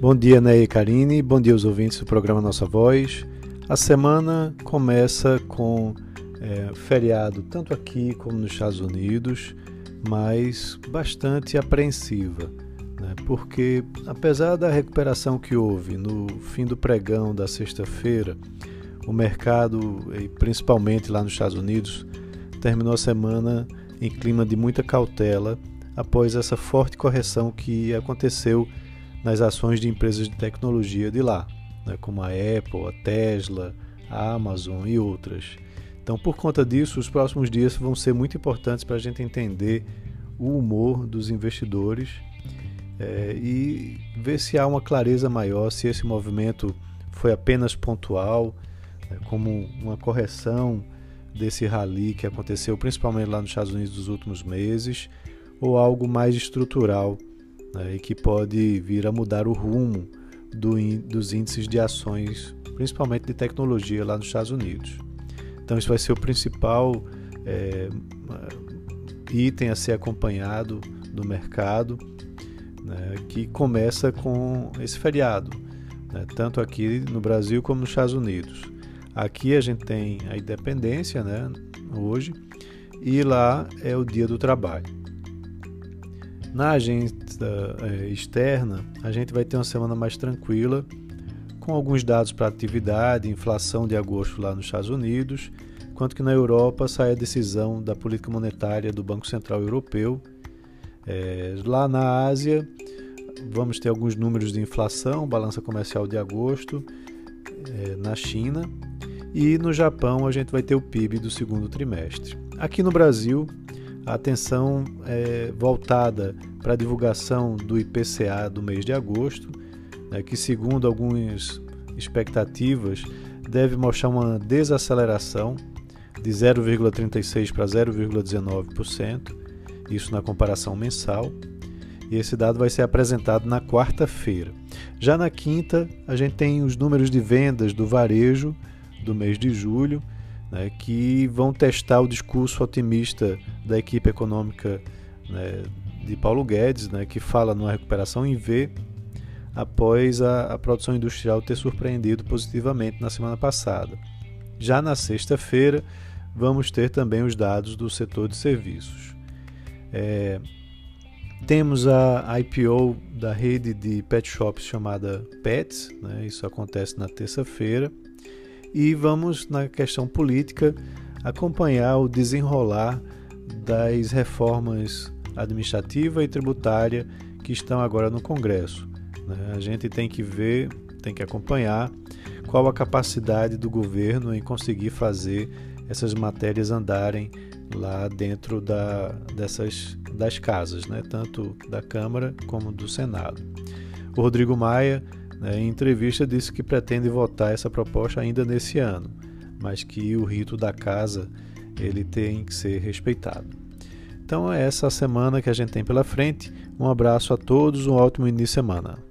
Bom dia, Ney e Karine. Bom dia aos ouvintes do programa Nossa Voz. A semana começa com é, feriado tanto aqui como nos Estados Unidos, mas bastante apreensiva, né? porque apesar da recuperação que houve no fim do pregão da sexta-feira, o mercado, principalmente lá nos Estados Unidos, terminou a semana em clima de muita cautela após essa forte correção que aconteceu nas ações de empresas de tecnologia de lá, né, como a Apple, a Tesla, a Amazon e outras. Então, por conta disso, os próximos dias vão ser muito importantes para a gente entender o humor dos investidores é, e ver se há uma clareza maior, se esse movimento foi apenas pontual, né, como uma correção desse rally que aconteceu principalmente lá nos Estados Unidos nos últimos meses, ou algo mais estrutural né, e que pode vir a mudar o rumo do, dos índices de ações, principalmente de tecnologia lá nos Estados Unidos. Então, isso vai ser o principal é, item a ser acompanhado do mercado, né, que começa com esse feriado, né, tanto aqui no Brasil como nos Estados Unidos. Aqui a gente tem a independência né, hoje e lá é o dia do trabalho. Na agenda é, externa, a gente vai ter uma semana mais tranquila, com alguns dados para atividade, inflação de agosto lá nos Estados Unidos, enquanto que na Europa sai a decisão da política monetária do Banco Central Europeu. É, lá na Ásia, vamos ter alguns números de inflação, balança comercial de agosto é, na China. E no Japão, a gente vai ter o PIB do segundo trimestre. Aqui no Brasil, a atenção é voltada para a divulgação do IPCA do mês de agosto, né, que, segundo algumas expectativas, deve mostrar uma desaceleração de 0,36% para 0,19%, isso na comparação mensal. E esse dado vai ser apresentado na quarta-feira. Já na quinta, a gente tem os números de vendas do varejo do mês de julho né, que vão testar o discurso otimista da equipe econômica né, de Paulo Guedes, né, que fala numa recuperação em V após a, a, produção industrial ter surpreendido positivamente na semana passada. Já na sexta-feira, vamos ter também os dados do setor de serviços. É, temos a IPO da rede de pet shops chamada Pets, né, isso acontece na terça-feira e vamos, na questão política, acompanhar o desenrolar das reformas administrativa e tributária que estão agora no Congresso. Né? A gente tem que ver, tem que acompanhar qual a capacidade do governo em conseguir fazer essas matérias andarem lá dentro da, dessas das casas, né? tanto da Câmara como do Senado. O Rodrigo Maia né, em entrevista disse que pretende votar essa proposta ainda nesse ano, mas que o rito da casa ele tem que ser respeitado. Então é essa semana que a gente tem pela frente. Um abraço a todos, um ótimo início de semana.